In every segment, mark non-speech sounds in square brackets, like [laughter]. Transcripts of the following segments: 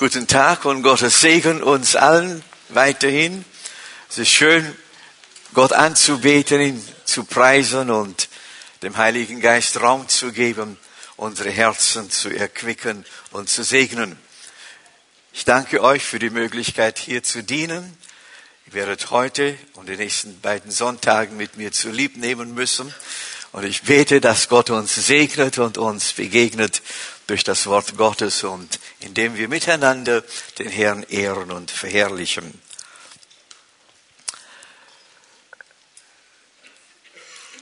Guten Tag und Gottes Segen uns allen weiterhin. Es ist schön, Gott anzubeten, ihn zu preisen und dem Heiligen Geist Raum zu geben, unsere Herzen zu erquicken und zu segnen. Ich danke euch für die Möglichkeit, hier zu dienen. Ihr werdet heute und die nächsten beiden Sonntagen mit mir zu lieb nehmen müssen. Und ich bete, dass Gott uns segnet und uns begegnet durch das Wort Gottes und indem wir miteinander den Herrn ehren und verherrlichen.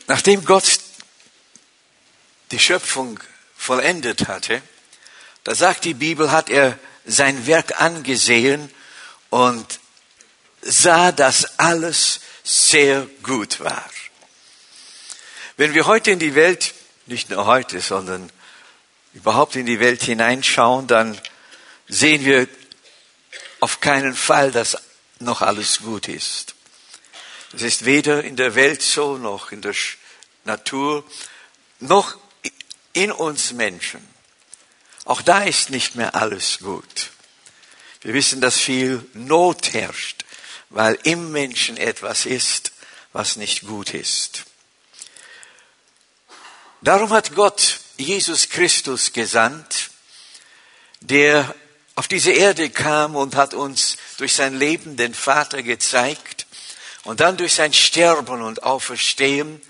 Nachdem Gott die Schöpfung vollendet hatte, da sagt die Bibel, hat er sein Werk angesehen und sah, dass alles sehr gut war. Wenn wir heute in die Welt, nicht nur heute, sondern überhaupt in die Welt hineinschauen, dann sehen wir auf keinen Fall, dass noch alles gut ist. Es ist weder in der Welt so, noch in der Natur, noch in uns Menschen. Auch da ist nicht mehr alles gut. Wir wissen, dass viel Not herrscht, weil im Menschen etwas ist, was nicht gut ist. Darum hat Gott Jesus Christus gesandt, der auf diese Erde kam und hat uns durch sein Leben den Vater gezeigt und dann durch sein Sterben und Auferstehen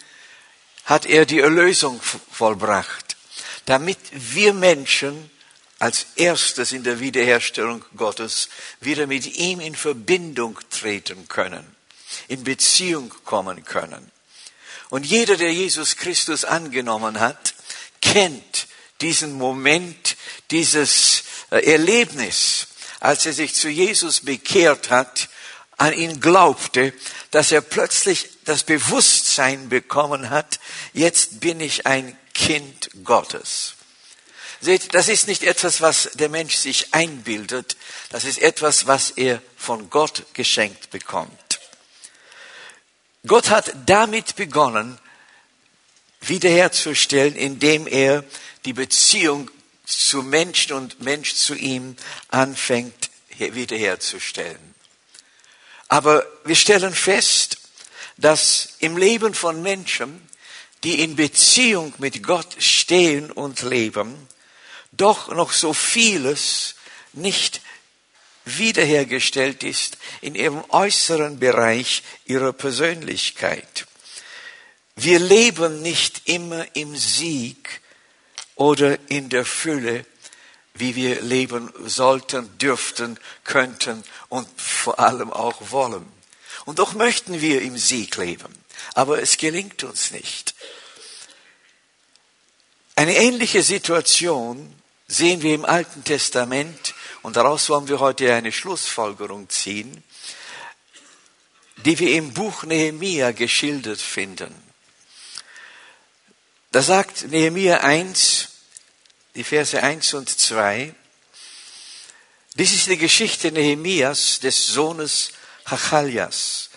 hat er die Erlösung vollbracht, damit wir Menschen als erstes in der Wiederherstellung Gottes wieder mit ihm in Verbindung treten können, in Beziehung kommen können. Und jeder, der Jesus Christus angenommen hat, kennt diesen Moment, dieses äh, Erlebnis, als er sich zu Jesus bekehrt hat, an ihn glaubte, dass er plötzlich das Bewusstsein bekommen hat, jetzt bin ich ein Kind Gottes. Seht, das ist nicht etwas, was der Mensch sich einbildet, das ist etwas, was er von Gott geschenkt bekommt. Gott hat damit begonnen, wiederherzustellen, indem er die Beziehung zu Menschen und Mensch zu ihm anfängt wiederherzustellen. Aber wir stellen fest, dass im Leben von Menschen, die in Beziehung mit Gott stehen und leben, doch noch so vieles nicht wiederhergestellt ist in ihrem äußeren Bereich ihrer Persönlichkeit. Wir leben nicht immer im Sieg oder in der Fülle, wie wir leben sollten, dürften, könnten und vor allem auch wollen. Und doch möchten wir im Sieg leben, aber es gelingt uns nicht. Eine ähnliche Situation sehen wir im Alten Testament und daraus wollen wir heute eine Schlussfolgerung ziehen, die wir im Buch Nehemia geschildert finden. Da sagt Nehemia 1, die Verse 1 und 2, dies ist die Geschichte Nehemias, des Sohnes Hachaljas.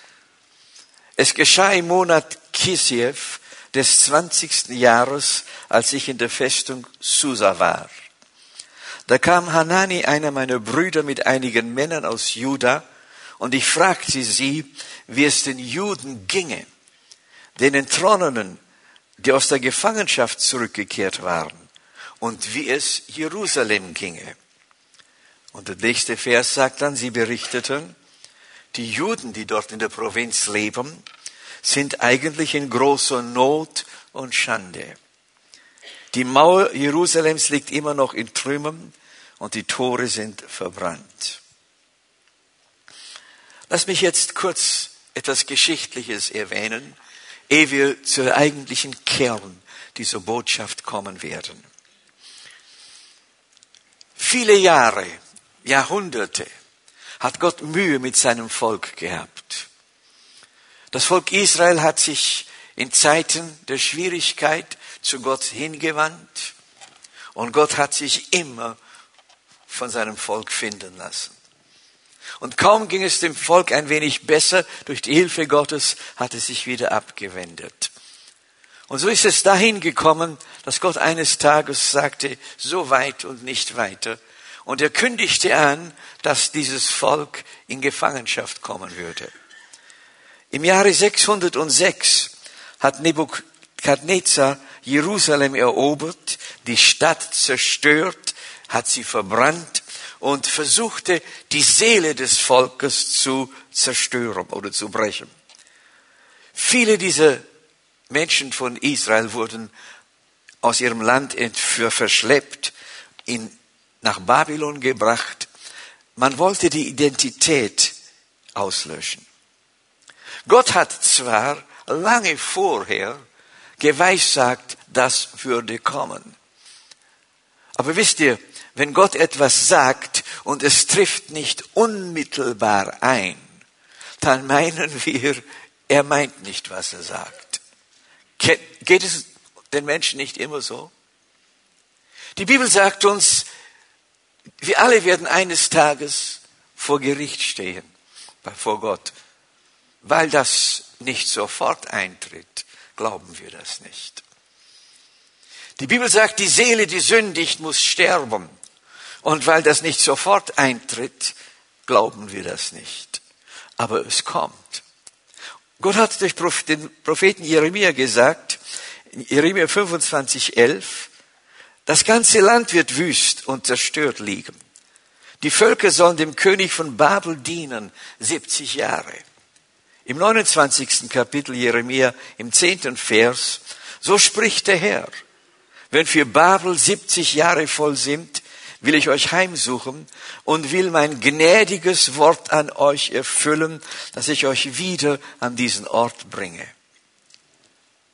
Es geschah im Monat Kisiev des 20. Jahres, als ich in der Festung Susa war. Da kam Hanani, einer meiner Brüder, mit einigen Männern aus Juda, und ich fragte sie, wie es den Juden ginge, den Entronnenen, die aus der Gefangenschaft zurückgekehrt waren, und wie es Jerusalem ginge. Und der nächste Vers sagt dann, sie berichteten, die Juden, die dort in der Provinz leben, sind eigentlich in großer Not und Schande. Die Mauer Jerusalems liegt immer noch in Trümmern und die Tore sind verbrannt. Lass mich jetzt kurz etwas Geschichtliches erwähnen, ehe wir zur eigentlichen Kern dieser Botschaft kommen werden. Viele Jahre, Jahrhunderte hat Gott Mühe mit seinem Volk gehabt. Das Volk Israel hat sich in Zeiten der Schwierigkeit zu Gott hingewandt und Gott hat sich immer von seinem Volk finden lassen. Und kaum ging es dem Volk ein wenig besser, durch die Hilfe Gottes hat es sich wieder abgewendet. Und so ist es dahin gekommen, dass Gott eines Tages sagte, so weit und nicht weiter. Und er kündigte an, dass dieses Volk in Gefangenschaft kommen würde. Im Jahre 606 hat Nebukadnezar Jerusalem erobert, die Stadt zerstört, hat sie verbrannt und versuchte, die Seele des Volkes zu zerstören oder zu brechen. Viele dieser Menschen von Israel wurden aus ihrem Land verschleppt, in, nach Babylon gebracht. Man wollte die Identität auslöschen. Gott hat zwar lange vorher geweissagt, das würde kommen. Aber wisst ihr, wenn Gott etwas sagt und es trifft nicht unmittelbar ein, dann meinen wir, er meint nicht, was er sagt. Geht es den Menschen nicht immer so? Die Bibel sagt uns, wir alle werden eines Tages vor Gericht stehen, vor Gott. Weil das nicht sofort eintritt, glauben wir das nicht. Die Bibel sagt, die Seele, die sündigt, muss sterben. Und weil das nicht sofort eintritt, glauben wir das nicht. Aber es kommt. Gott hat durch den Propheten Jeremia gesagt, Jeremia 25, 11, das ganze Land wird wüst und zerstört liegen. Die Völker sollen dem König von Babel dienen, 70 Jahre. Im 29. Kapitel Jeremia, im 10. Vers, so spricht der Herr, wenn für Babel 70 Jahre voll sind, will ich euch heimsuchen und will mein gnädiges Wort an euch erfüllen, dass ich euch wieder an diesen Ort bringe.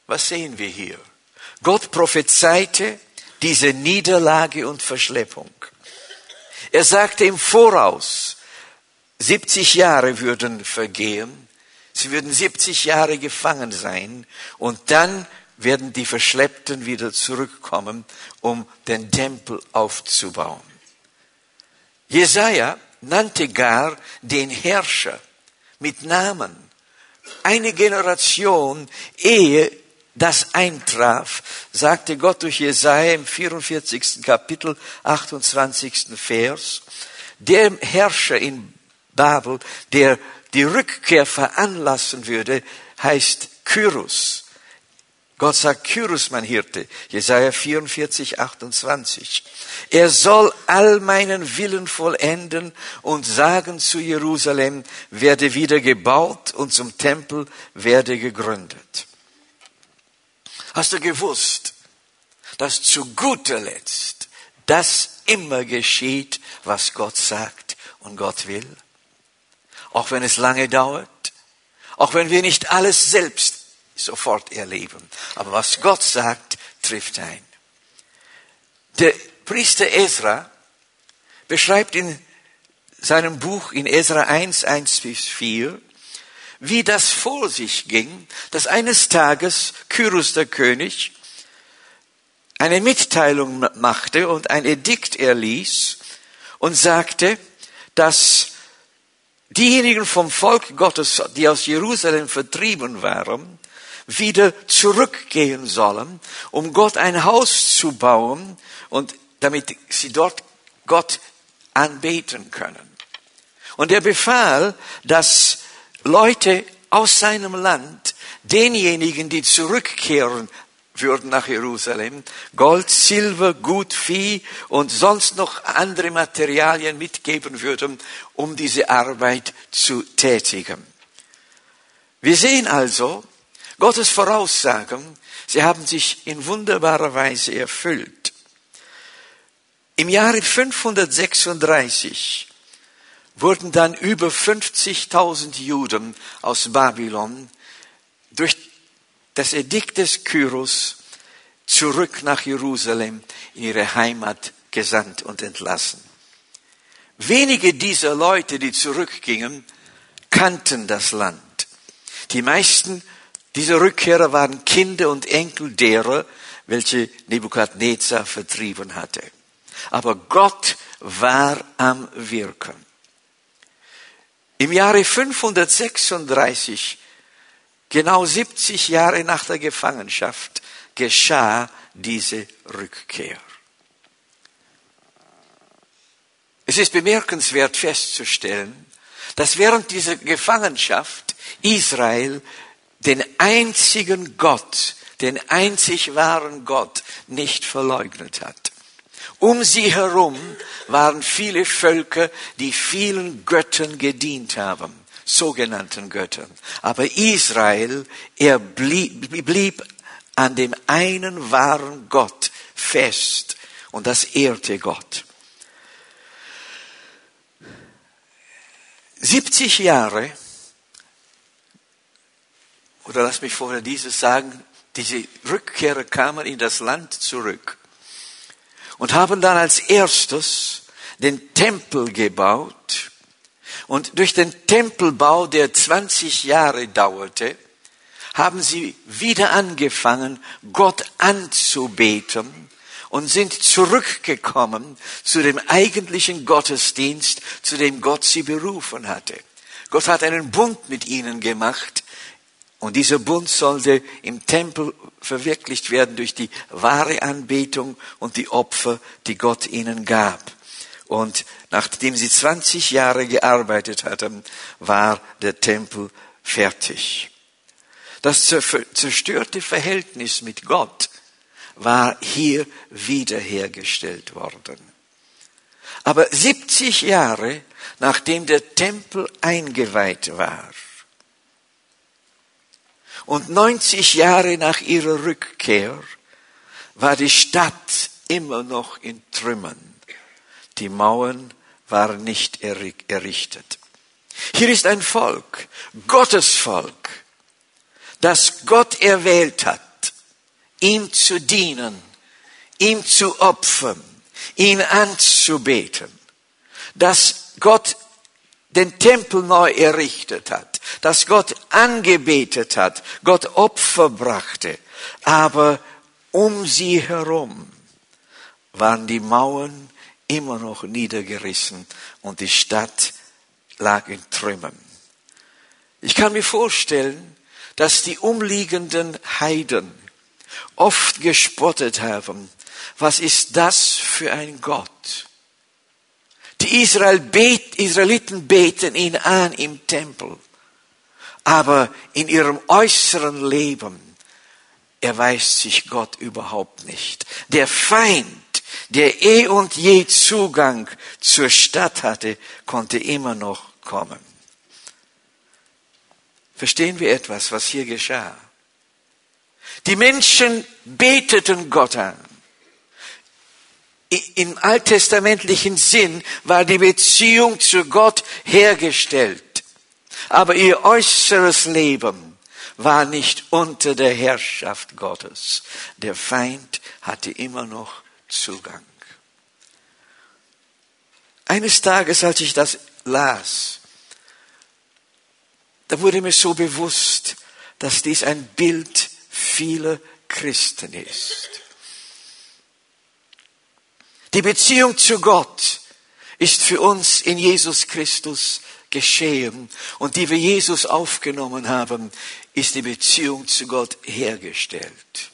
Was sehen wir hier? Gott prophezeite diese Niederlage und Verschleppung. Er sagte im Voraus, 70 Jahre würden vergehen, sie würden 70 Jahre gefangen sein und dann werden die Verschleppten wieder zurückkommen, um den Tempel aufzubauen. Jesaja nannte gar den Herrscher mit Namen. Eine Generation, ehe das eintraf, sagte Gott durch Jesaja im 44. Kapitel, 28. Vers, der Herrscher in Babel, der die Rückkehr veranlassen würde, heißt Kyrus. Gott sagt, Kyrus, mein Hirte, Jesaja 44, 28. Er soll all meinen Willen vollenden und sagen zu Jerusalem, werde wieder gebaut und zum Tempel werde gegründet. Hast du gewusst, dass zu guter Letzt das immer geschieht, was Gott sagt und Gott will? Auch wenn es lange dauert, auch wenn wir nicht alles selbst sofort erleben. Aber was Gott sagt, trifft ein. Der Priester Ezra beschreibt in seinem Buch in Ezra 1, 1 bis 4, wie das vor sich ging, dass eines Tages Kyrus der König eine Mitteilung machte und ein Edikt erließ und sagte, dass diejenigen vom Volk Gottes, die aus Jerusalem vertrieben waren, wieder zurückgehen sollen, um Gott ein Haus zu bauen und damit sie dort Gott anbeten können. Und er befahl, dass Leute aus seinem Land denjenigen, die zurückkehren würden nach Jerusalem, Gold, Silber, Gut, Vieh und sonst noch andere Materialien mitgeben würden, um diese Arbeit zu tätigen. Wir sehen also, Gottes Voraussagen, sie haben sich in wunderbarer Weise erfüllt. Im Jahre 536 wurden dann über 50.000 Juden aus Babylon durch das Edikt des Kyros zurück nach Jerusalem in ihre Heimat gesandt und entlassen. Wenige dieser Leute, die zurückgingen, kannten das Land. Die meisten diese Rückkehrer waren Kinder und Enkel derer, welche Nebukadnezar vertrieben hatte. Aber Gott war am Wirken. Im Jahre 536, genau 70 Jahre nach der Gefangenschaft, geschah diese Rückkehr. Es ist bemerkenswert festzustellen, dass während dieser Gefangenschaft Israel den einzigen Gott, den einzig wahren Gott nicht verleugnet hat. Um sie herum waren viele Völker, die vielen Göttern gedient haben, sogenannten Göttern. Aber Israel, er blieb, blieb an dem einen wahren Gott fest und das ehrte Gott. 70 Jahre, oder lass mich vorher dieses sagen, diese Rückkehrer kamen in das Land zurück und haben dann als erstes den Tempel gebaut. Und durch den Tempelbau, der 20 Jahre dauerte, haben sie wieder angefangen, Gott anzubeten und sind zurückgekommen zu dem eigentlichen Gottesdienst, zu dem Gott sie berufen hatte. Gott hat einen Bund mit ihnen gemacht und dieser Bund sollte im Tempel verwirklicht werden durch die wahre Anbetung und die Opfer, die Gott ihnen gab. Und nachdem sie 20 Jahre gearbeitet hatten, war der Tempel fertig. Das zerstörte Verhältnis mit Gott war hier wiederhergestellt worden. Aber 70 Jahre nachdem der Tempel eingeweiht war und 90 Jahre nach ihrer Rückkehr war die Stadt immer noch in Trümmern. Die Mauern waren nicht errichtet. Hier ist ein Volk, Gottes Volk, das Gott erwählt hat ihm zu dienen, ihm zu opfern, ihn anzubeten, dass Gott den Tempel neu errichtet hat, dass Gott angebetet hat, Gott Opfer brachte, aber um sie herum waren die Mauern immer noch niedergerissen und die Stadt lag in Trümmern. Ich kann mir vorstellen, dass die umliegenden Heiden oft gespottet haben. Was ist das für ein Gott? Die Israel bet, Israeliten beten ihn an im Tempel, aber in ihrem äußeren Leben erweist sich Gott überhaupt nicht. Der Feind, der eh und je Zugang zur Stadt hatte, konnte immer noch kommen. Verstehen wir etwas, was hier geschah? Die Menschen beteten Gott an. Im alttestamentlichen Sinn war die Beziehung zu Gott hergestellt. Aber ihr äußeres Leben war nicht unter der Herrschaft Gottes. Der Feind hatte immer noch Zugang. Eines Tages, als ich das las, da wurde mir so bewusst, dass dies ein Bild viele Christen ist. Die Beziehung zu Gott ist für uns in Jesus Christus geschehen und die wir Jesus aufgenommen haben, ist die Beziehung zu Gott hergestellt.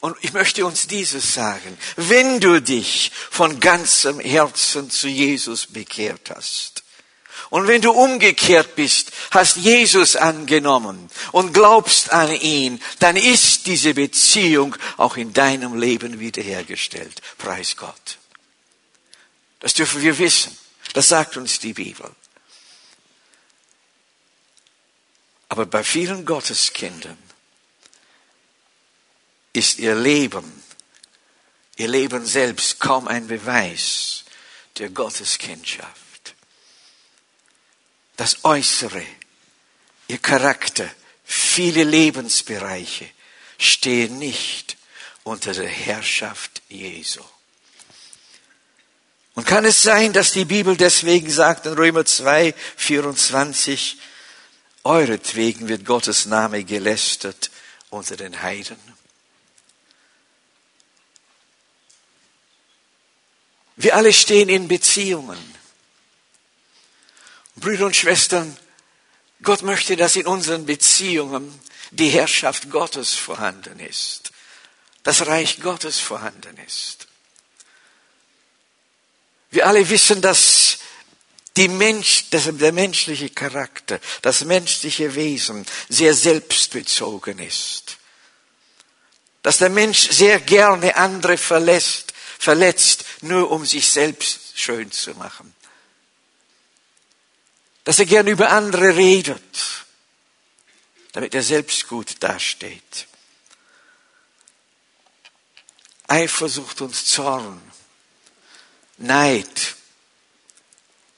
Und ich möchte uns dieses sagen. Wenn du dich von ganzem Herzen zu Jesus bekehrt hast, und wenn du umgekehrt bist, hast Jesus angenommen und glaubst an ihn, dann ist diese Beziehung auch in deinem Leben wiederhergestellt. Preis Gott. Das dürfen wir wissen. Das sagt uns die Bibel. Aber bei vielen Gotteskindern ist ihr Leben, ihr Leben selbst kaum ein Beweis der Gotteskindschaft das Äußere, ihr Charakter, viele Lebensbereiche stehen nicht unter der Herrschaft Jesu. Und kann es sein, dass die Bibel deswegen sagt in Römer 2, 24, euretwegen wird Gottes Name gelästert unter den Heiden? Wir alle stehen in Beziehungen. Brüder und Schwestern, Gott möchte, dass in unseren Beziehungen die Herrschaft Gottes vorhanden ist, das Reich Gottes vorhanden ist. Wir alle wissen, dass die Mensch, dass der menschliche Charakter, das menschliche Wesen sehr selbstbezogen ist. Dass der Mensch sehr gerne andere verlässt, verletzt, nur um sich selbst schön zu machen. Dass er gern über andere redet, damit er selbst gut dasteht. Eifersucht und Zorn, Neid,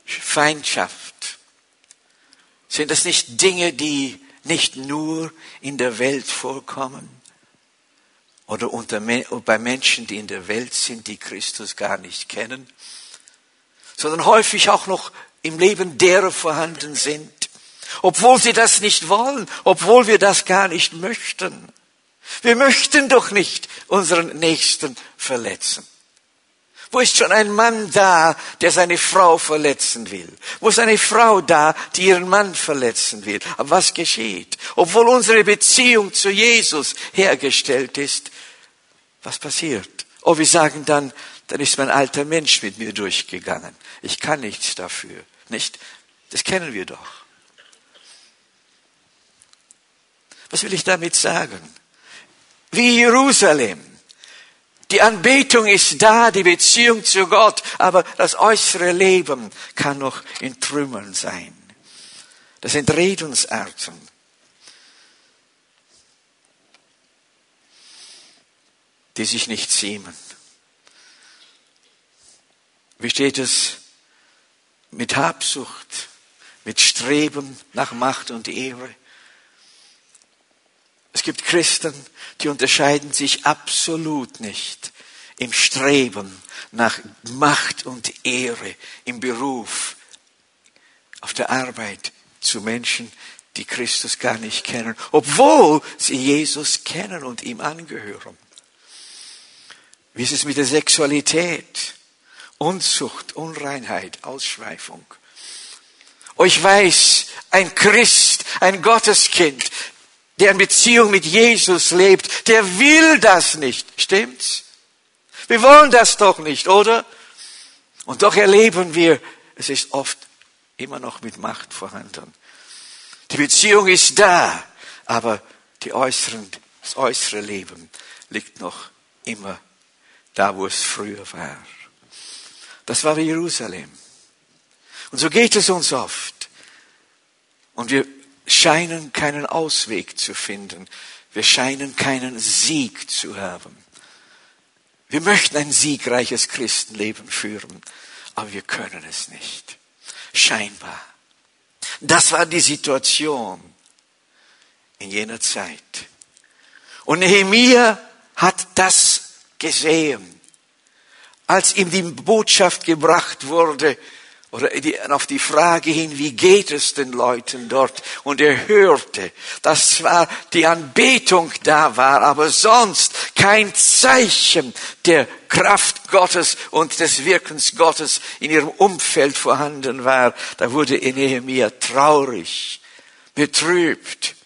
Feindschaft. Sind das nicht Dinge, die nicht nur in der Welt vorkommen? Oder unter, bei Menschen, die in der Welt sind, die Christus gar nicht kennen? Sondern häufig auch noch im Leben derer vorhanden sind. Obwohl sie das nicht wollen, obwohl wir das gar nicht möchten. Wir möchten doch nicht unseren Nächsten verletzen. Wo ist schon ein Mann da, der seine Frau verletzen will? Wo ist eine Frau da, die ihren Mann verletzen will? Aber was geschieht? Obwohl unsere Beziehung zu Jesus hergestellt ist, was passiert? Oh, wir sagen dann, dann ist mein alter Mensch mit mir durchgegangen. Ich kann nichts dafür. Nicht? Das kennen wir doch. Was will ich damit sagen? Wie Jerusalem. Die Anbetung ist da, die Beziehung zu Gott, aber das äußere Leben kann noch in Trümmern sein. Das sind Redensarten. die sich nicht ziemen. Wie steht es mit Habsucht, mit Streben nach Macht und Ehre? Es gibt Christen, die unterscheiden sich absolut nicht im Streben nach Macht und Ehre, im Beruf, auf der Arbeit zu Menschen, die Christus gar nicht kennen, obwohl sie Jesus kennen und ihm angehören. Wie ist es mit der Sexualität? Unzucht, Unreinheit, Ausschweifung. Oh, ich weiß, ein Christ, ein Gotteskind, der in Beziehung mit Jesus lebt, der will das nicht. Stimmt's? Wir wollen das doch nicht, oder? Und doch erleben wir, es ist oft immer noch mit Macht vorhanden. Die Beziehung ist da, aber die äußeren, das äußere Leben liegt noch immer da, wo es früher war. Das war Jerusalem. Und so geht es uns oft. Und wir scheinen keinen Ausweg zu finden. Wir scheinen keinen Sieg zu haben. Wir möchten ein siegreiches Christenleben führen, aber wir können es nicht. Scheinbar. Das war die Situation in jener Zeit. Und Nehemiah hat das gesehen, als ihm die Botschaft gebracht wurde, oder auf die Frage hin, wie geht es den Leuten dort? Und er hörte, dass zwar die Anbetung da war, aber sonst kein Zeichen der Kraft Gottes und des Wirkens Gottes in ihrem Umfeld vorhanden war. Da wurde Nehemiah traurig, betrübt.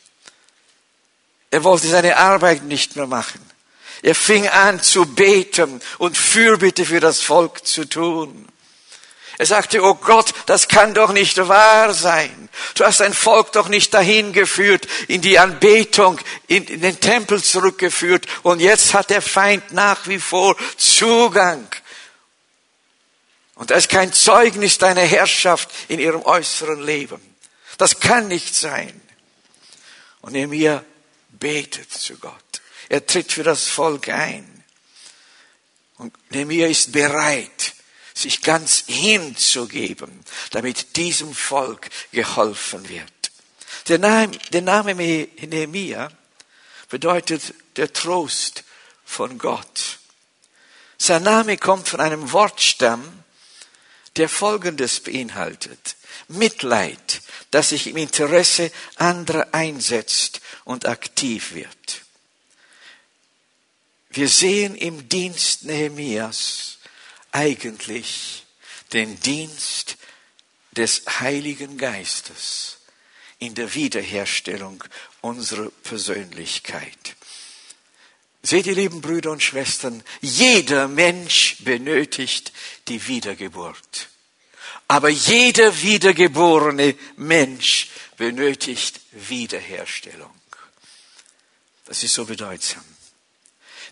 Er wollte seine Arbeit nicht mehr machen. Er fing an zu beten und Fürbitte für das Volk zu tun. Er sagte, oh Gott, das kann doch nicht wahr sein. Du hast ein Volk doch nicht dahin geführt, in die Anbetung, in, in den Tempel zurückgeführt und jetzt hat der Feind nach wie vor Zugang. Und da ist kein Zeugnis deiner Herrschaft in ihrem äußeren Leben. Das kann nicht sein. Und Nehemiah betet zu Gott. Er tritt für das Volk ein. Und Nehemiah ist bereit, sich ganz hinzugeben, damit diesem Volk geholfen wird. Der Name, der Name Nehemia bedeutet der Trost von Gott. Sein Name kommt von einem Wortstamm, der Folgendes beinhaltet. Mitleid, das sich im Interesse anderer einsetzt und aktiv wird. Wir sehen im Dienst Nehemias eigentlich den Dienst des Heiligen Geistes in der Wiederherstellung unserer Persönlichkeit. Seht ihr, lieben Brüder und Schwestern, jeder Mensch benötigt die Wiedergeburt. Aber jeder wiedergeborene Mensch benötigt Wiederherstellung. Das ist so bedeutsam.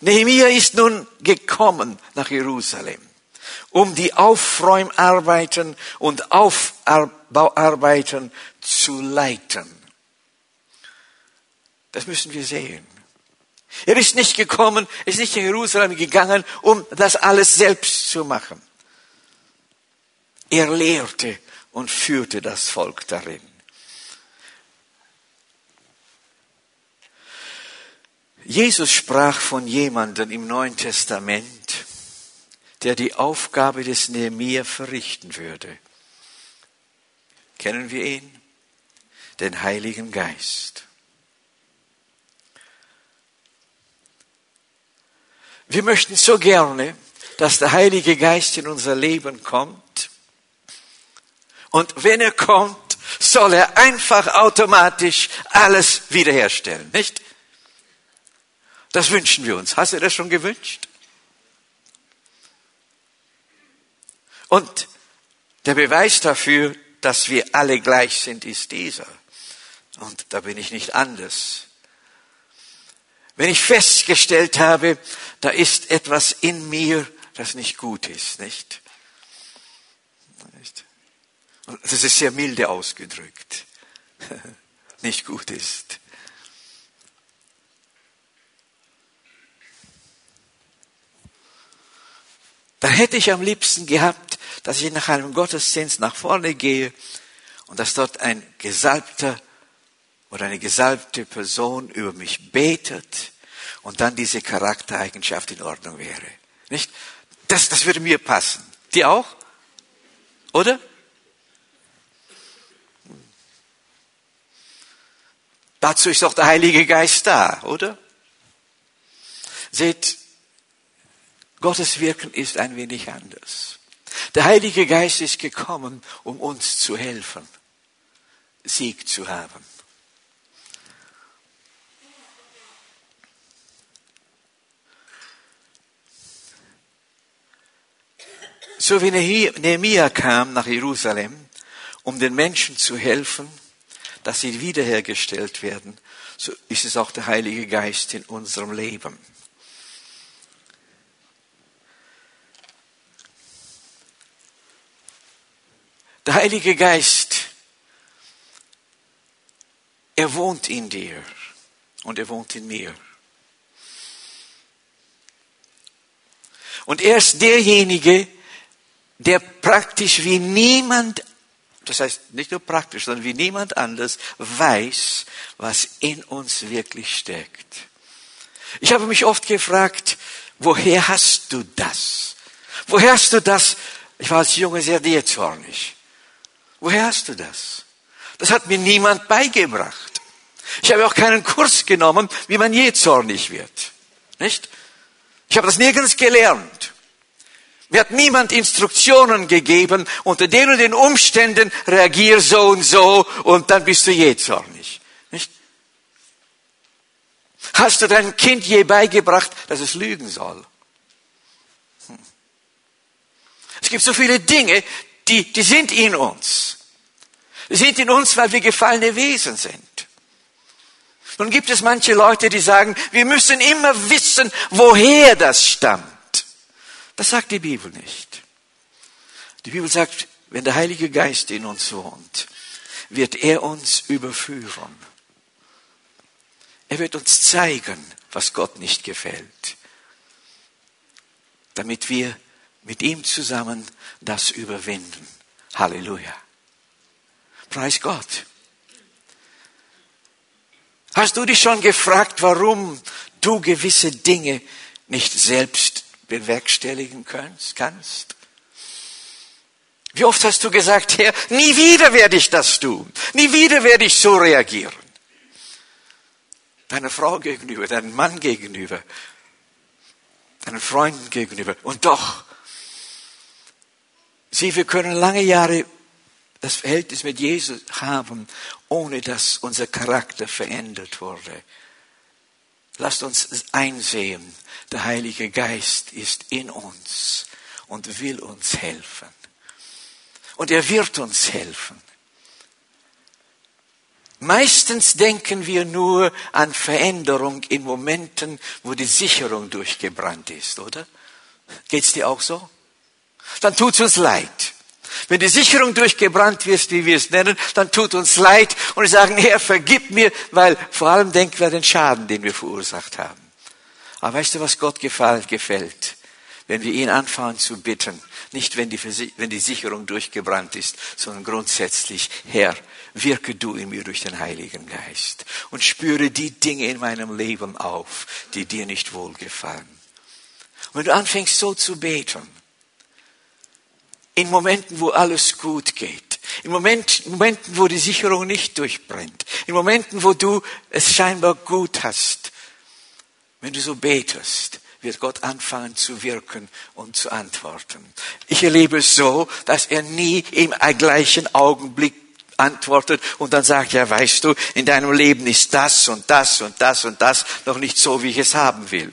Nehemiah ist nun gekommen nach Jerusalem, um die Aufräumarbeiten und Aufbauarbeiten zu leiten. Das müssen wir sehen. Er ist nicht gekommen, ist nicht in Jerusalem gegangen, um das alles selbst zu machen. Er lehrte und führte das Volk darin. Jesus sprach von jemandem im Neuen Testament, der die Aufgabe des Nehemiah verrichten würde. Kennen wir ihn? Den Heiligen Geist. Wir möchten so gerne, dass der Heilige Geist in unser Leben kommt. Und wenn er kommt, soll er einfach automatisch alles wiederherstellen, nicht? Das wünschen wir uns. Hast du das schon gewünscht? Und der Beweis dafür, dass wir alle gleich sind, ist dieser. Und da bin ich nicht anders. Wenn ich festgestellt habe, da ist etwas in mir, das nicht gut ist, nicht? Das ist sehr milde ausgedrückt. [laughs] Nicht gut ist. Dann hätte ich am liebsten gehabt, dass ich nach einem Gottesdienst nach vorne gehe und dass dort ein Gesalbter oder eine gesalbte Person über mich betet und dann diese Charaktereigenschaft in Ordnung wäre. Nicht? Das, das würde mir passen. Die auch? Oder? Dazu ist doch der Heilige Geist da, oder? Seht, Gottes Wirken ist ein wenig anders. Der Heilige Geist ist gekommen, um uns zu helfen, Sieg zu haben. So wie Nehemiah kam nach Jerusalem, um den Menschen zu helfen, dass sie wiederhergestellt werden, so ist es auch der Heilige Geist in unserem Leben. Der Heilige Geist, er wohnt in dir und er wohnt in mir. Und er ist derjenige, der praktisch wie niemand, das heißt nicht nur praktisch, sondern wie niemand anders weiß, was in uns wirklich steckt. Ich habe mich oft gefragt, woher hast du das? Woher hast du das? Ich war als Junge sehr jähzornig. Woher hast du das? Das hat mir niemand beigebracht. Ich habe auch keinen Kurs genommen, wie man je zornig wird. Nicht? Ich habe das nirgends gelernt. Mir hat niemand Instruktionen gegeben, unter den und den Umständen reagier so und so und dann bist du je zornig. Nicht? Hast du deinem Kind je beigebracht, dass es lügen soll? Hm. Es gibt so viele Dinge, die, die sind in uns. Die sind in uns, weil wir gefallene Wesen sind. Nun gibt es manche Leute, die sagen, wir müssen immer wissen, woher das stammt. Das sagt die Bibel nicht. Die Bibel sagt, wenn der Heilige Geist in uns wohnt, wird er uns überführen. Er wird uns zeigen, was Gott nicht gefällt, damit wir mit ihm zusammen das überwinden. Halleluja. Preis Gott. Hast du dich schon gefragt, warum du gewisse Dinge nicht selbst bewerkstelligen kannst? Wie oft hast du gesagt, Herr, nie wieder werde ich das tun. Nie wieder werde ich so reagieren. Deiner Frau gegenüber, deinem Mann gegenüber, deinen Freunden gegenüber. Und doch Sieh, wir können lange Jahre das Verhältnis mit Jesus haben, ohne dass unser Charakter verändert wurde. lasst uns einsehen, der Heilige Geist ist in uns und will uns helfen. Und er wird uns helfen. Meistens denken wir nur an Veränderung in Momenten, wo die Sicherung durchgebrannt ist, oder? Geht's dir auch so? Dann tut's uns leid. Wenn die Sicherung durchgebrannt wird, wie wir es nennen, dann tut uns leid und wir sagen, Herr, vergib mir, weil vor allem denken wir an den Schaden, den wir verursacht haben. Aber weißt du, was Gott gefällt? Wenn wir ihn anfangen zu bitten, nicht wenn die, wenn die Sicherung durchgebrannt ist, sondern grundsätzlich, Herr, wirke du in mir durch den Heiligen Geist und spüre die Dinge in meinem Leben auf, die dir nicht wohlgefallen. Und wenn du anfängst so zu beten, in Momenten, wo alles gut geht, in Momenten, wo die Sicherung nicht durchbrennt, in Momenten, wo du es scheinbar gut hast, wenn du so betest, wird Gott anfangen zu wirken und zu antworten. Ich erlebe es so, dass er nie im gleichen Augenblick antwortet und dann sagt, ja, weißt du, in deinem Leben ist das und das und das und das noch nicht so, wie ich es haben will.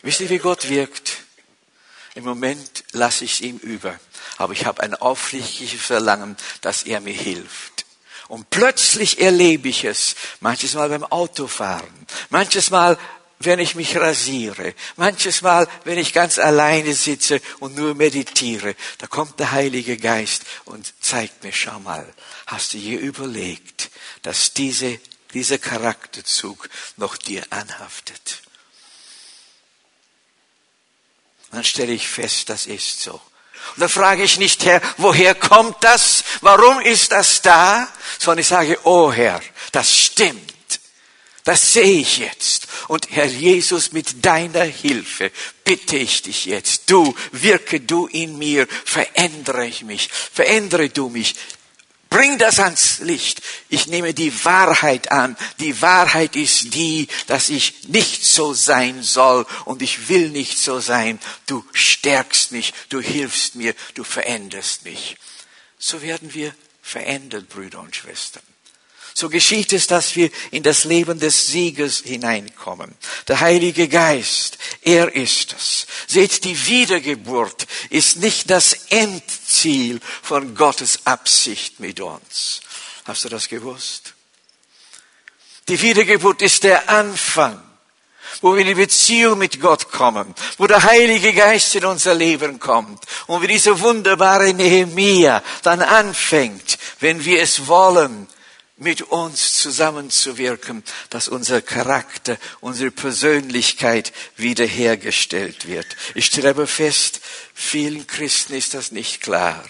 Wisst ihr, wie Gott wirkt? Im Moment lasse ich es ihm über, aber ich habe ein aufrichtiges Verlangen, dass er mir hilft. Und plötzlich erlebe ich es, manches Mal beim Autofahren, manches Mal wenn ich mich rasiere, manches Mal, wenn ich ganz alleine sitze und nur meditiere, da kommt der Heilige Geist und zeigt mir, schau mal, hast du je überlegt, dass diese, dieser Charakterzug noch dir anhaftet? Und dann stelle ich fest, das ist so. Und dann frage ich nicht, Herr, woher kommt das? Warum ist das da? Sondern ich sage, oh Herr, das stimmt. Das sehe ich jetzt. Und Herr Jesus, mit deiner Hilfe bitte ich dich jetzt, du, wirke du in mir, verändere ich mich, verändere du mich, Bring das ans Licht. Ich nehme die Wahrheit an. Die Wahrheit ist die, dass ich nicht so sein soll und ich will nicht so sein. Du stärkst mich, du hilfst mir, du veränderst mich. So werden wir verändert, Brüder und Schwestern. So geschieht es, dass wir in das Leben des Siegers hineinkommen. Der Heilige Geist, er ist es. Seht, die Wiedergeburt ist nicht das Endziel von Gottes Absicht mit uns. Hast du das gewusst? Die Wiedergeburt ist der Anfang wo wir in die Beziehung mit Gott kommen, wo der Heilige Geist in unser Leben kommt und wie diese wunderbare Nehemia dann anfängt, wenn wir es wollen, mit uns zusammenzuwirken, dass unser Charakter, unsere Persönlichkeit wiederhergestellt wird. Ich stelle aber fest, vielen Christen ist das nicht klar.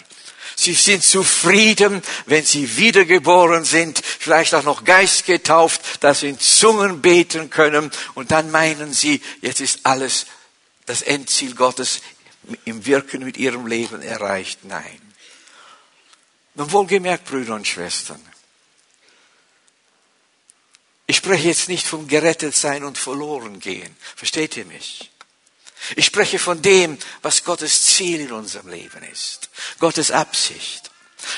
Sie sind zufrieden, wenn sie wiedergeboren sind, vielleicht auch noch geistgetauft, dass sie in Zungen beten können und dann meinen sie, jetzt ist alles das Endziel Gottes im Wirken mit ihrem Leben erreicht. Nein. Nun wohlgemerkt, Brüder und Schwestern, ich spreche jetzt nicht vom gerettet sein und verloren gehen. Versteht ihr mich? Ich spreche von dem, was Gottes Ziel in unserem Leben ist. Gottes Absicht.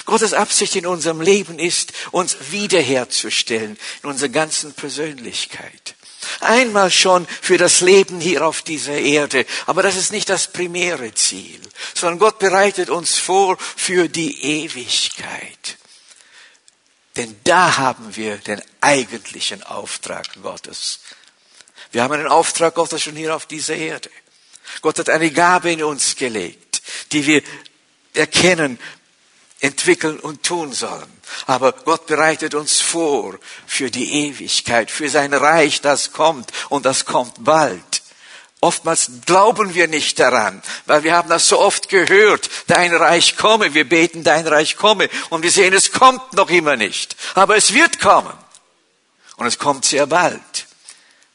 Gottes Absicht in unserem Leben ist, uns wiederherzustellen in unserer ganzen Persönlichkeit. Einmal schon für das Leben hier auf dieser Erde. Aber das ist nicht das primäre Ziel, sondern Gott bereitet uns vor für die Ewigkeit. Denn da haben wir den eigentlichen Auftrag Gottes. Wir haben einen Auftrag Gottes schon hier auf dieser Erde. Gott hat eine Gabe in uns gelegt, die wir erkennen, entwickeln und tun sollen. Aber Gott bereitet uns vor für die Ewigkeit, für sein Reich, das kommt und das kommt bald. Oftmals glauben wir nicht daran, weil wir haben das so oft gehört. Dein Reich komme, wir beten, dein Reich komme. Und wir sehen, es kommt noch immer nicht. Aber es wird kommen. Und es kommt sehr bald.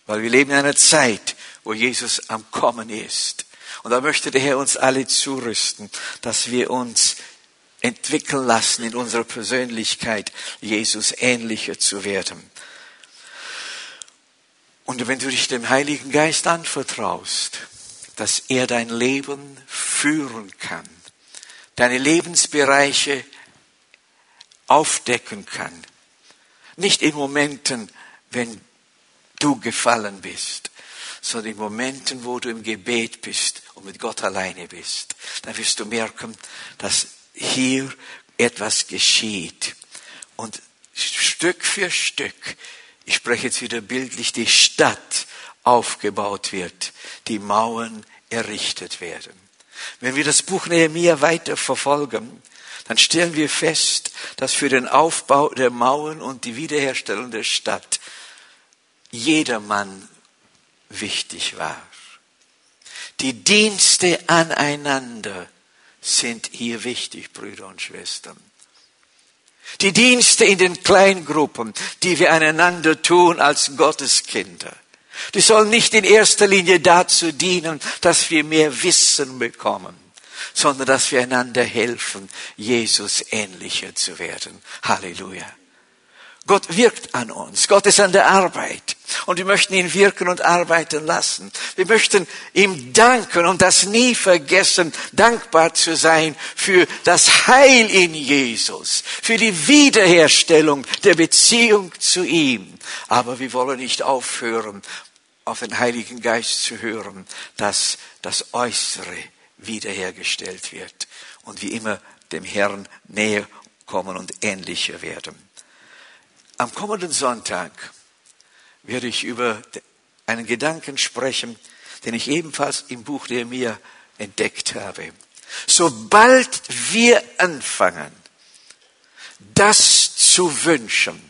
Weil wir leben in einer Zeit, wo Jesus am Kommen ist. Und da möchte der Herr uns alle zurüsten, dass wir uns entwickeln lassen in unserer Persönlichkeit, Jesus ähnlicher zu werden. Und wenn du dich dem Heiligen Geist anvertraust, dass er dein Leben führen kann, deine Lebensbereiche aufdecken kann, nicht in Momenten, wenn du gefallen bist, sondern in Momenten, wo du im Gebet bist und mit Gott alleine bist, dann wirst du merken, dass hier etwas geschieht. Und Stück für Stück, ich spreche jetzt wieder bildlich, die Stadt aufgebaut wird, die Mauern errichtet werden. Wenn wir das Buch Nehemiah weiter verfolgen, dann stellen wir fest, dass für den Aufbau der Mauern und die Wiederherstellung der Stadt jedermann wichtig war. Die Dienste aneinander sind hier wichtig, Brüder und Schwestern. Die Dienste in den Kleingruppen, die wir aneinander tun als Gotteskinder, die sollen nicht in erster Linie dazu dienen, dass wir mehr Wissen bekommen, sondern dass wir einander helfen, Jesus ähnlicher zu werden. Halleluja. Gott wirkt an uns. Gott ist an der Arbeit. Und wir möchten ihn wirken und arbeiten lassen. Wir möchten ihm danken und das nie vergessen, dankbar zu sein für das Heil in Jesus, für die Wiederherstellung der Beziehung zu ihm. Aber wir wollen nicht aufhören, auf den Heiligen Geist zu hören, dass das Äußere wiederhergestellt wird und wie immer dem Herrn näher kommen und ähnlicher werden. Am kommenden Sonntag werde ich über einen Gedanken sprechen, den ich ebenfalls im Buch der mir entdeckt habe. Sobald wir anfangen, das zu wünschen,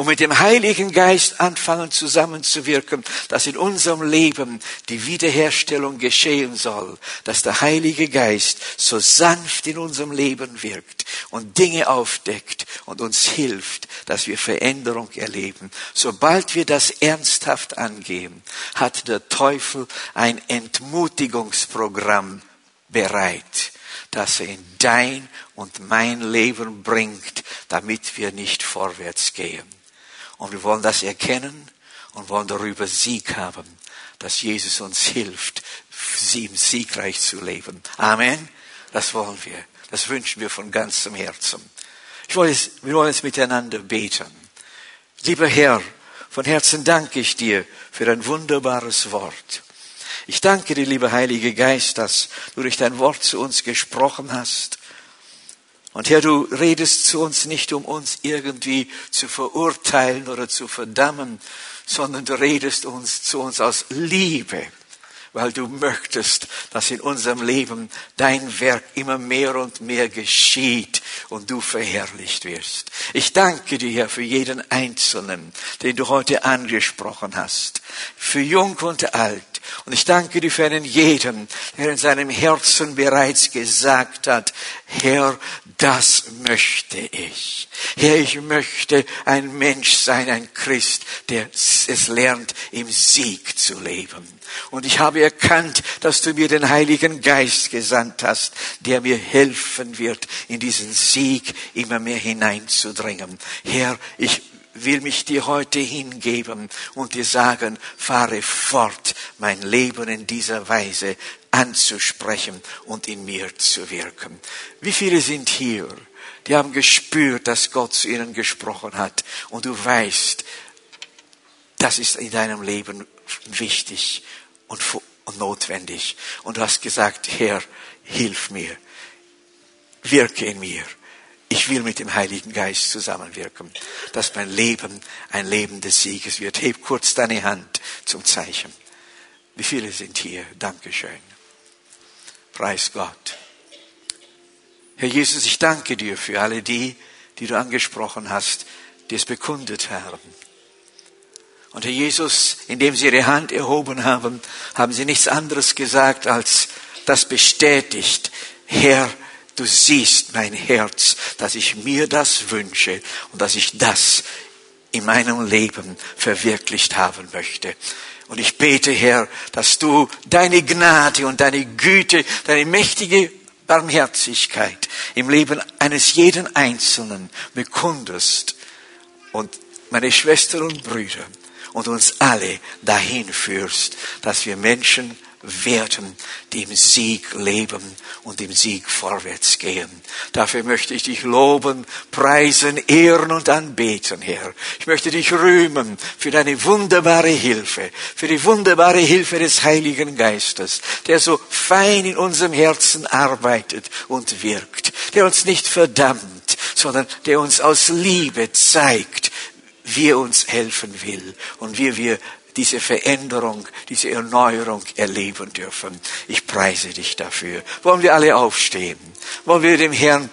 und mit dem Heiligen Geist anfangen zusammenzuwirken, dass in unserem Leben die Wiederherstellung geschehen soll, dass der Heilige Geist so sanft in unserem Leben wirkt und Dinge aufdeckt und uns hilft, dass wir Veränderung erleben. Sobald wir das ernsthaft angehen, hat der Teufel ein Entmutigungsprogramm bereit, das er in dein und mein Leben bringt, damit wir nicht vorwärts gehen. Und wir wollen das erkennen und wollen darüber Sieg haben, dass Jesus uns hilft, sie im Siegreich zu leben. Amen. Das wollen wir. Das wünschen wir von ganzem Herzen. Ich wollte es, wir wollen jetzt miteinander beten. Lieber Herr, von Herzen danke ich dir für dein wunderbares Wort. Ich danke dir, lieber Heiliger Geist, dass du durch dein Wort zu uns gesprochen hast und Herr, du redest zu uns nicht, um uns irgendwie zu verurteilen oder zu verdammen, sondern du redest uns zu uns aus Liebe, weil du möchtest, dass in unserem Leben dein Werk immer mehr und mehr geschieht und du verherrlicht wirst. Ich danke dir, Herr, für jeden Einzelnen, den du heute angesprochen hast, für Jung und Alt, und ich danke dir für einen jeden, der in seinem Herzen bereits gesagt hat, Herr, das möchte ich. Herr, ich möchte ein Mensch sein, ein Christ, der es lernt, im Sieg zu leben. Und ich habe erkannt, dass du mir den Heiligen Geist gesandt hast, der mir helfen wird, in diesen Sieg immer mehr hineinzudringen. Herr, ich will mich dir heute hingeben und dir sagen, fahre fort, mein Leben in dieser Weise anzusprechen und in mir zu wirken. Wie viele sind hier, die haben gespürt, dass Gott zu ihnen gesprochen hat und du weißt, das ist in deinem Leben wichtig und, notwendig. Und du hast gesagt, Herr, hilf mir, wirke in mir ich will mit dem Heiligen Geist zusammenwirken, dass mein Leben ein Leben des Sieges wird. Heb kurz deine Hand zum Zeichen. Wie viele sind hier? Dankeschön. Preis Gott. Herr Jesus, ich danke dir für alle die, die du angesprochen hast, die es bekundet haben. Und Herr Jesus, indem sie ihre Hand erhoben haben, haben sie nichts anderes gesagt als das bestätigt. Herr, du siehst mein Herz, dass ich mir das wünsche und dass ich das in meinem Leben verwirklicht haben möchte. Und ich bete, Herr, dass du deine Gnade und deine Güte, deine mächtige Barmherzigkeit im Leben eines jeden Einzelnen bekundest und meine Schwestern und Brüder und uns alle dahin führst, dass wir Menschen werden, die im Sieg leben und im Sieg vorwärts gehen. Dafür möchte ich dich loben, preisen, ehren und anbeten, Herr. Ich möchte dich rühmen für deine wunderbare Hilfe, für die wunderbare Hilfe des Heiligen Geistes, der so fein in unserem Herzen arbeitet und wirkt, der uns nicht verdammt, sondern der uns aus Liebe zeigt, wie er uns helfen will und wie wir diese Veränderung, diese Erneuerung erleben dürfen. Ich preise dich dafür. Wollen wir alle aufstehen? Wollen wir dem Herrn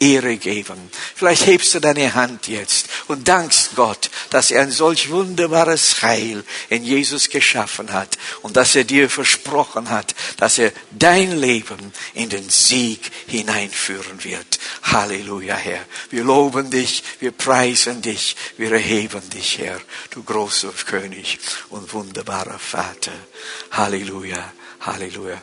Ehre geben. Vielleicht hebst du deine Hand jetzt und dankst Gott, dass er ein solch wunderbares Heil in Jesus geschaffen hat und dass er dir versprochen hat, dass er dein Leben in den Sieg hineinführen wird. Halleluja, Herr. Wir loben dich, wir preisen dich, wir erheben dich, Herr, du großer König und wunderbarer Vater. Halleluja, Halleluja.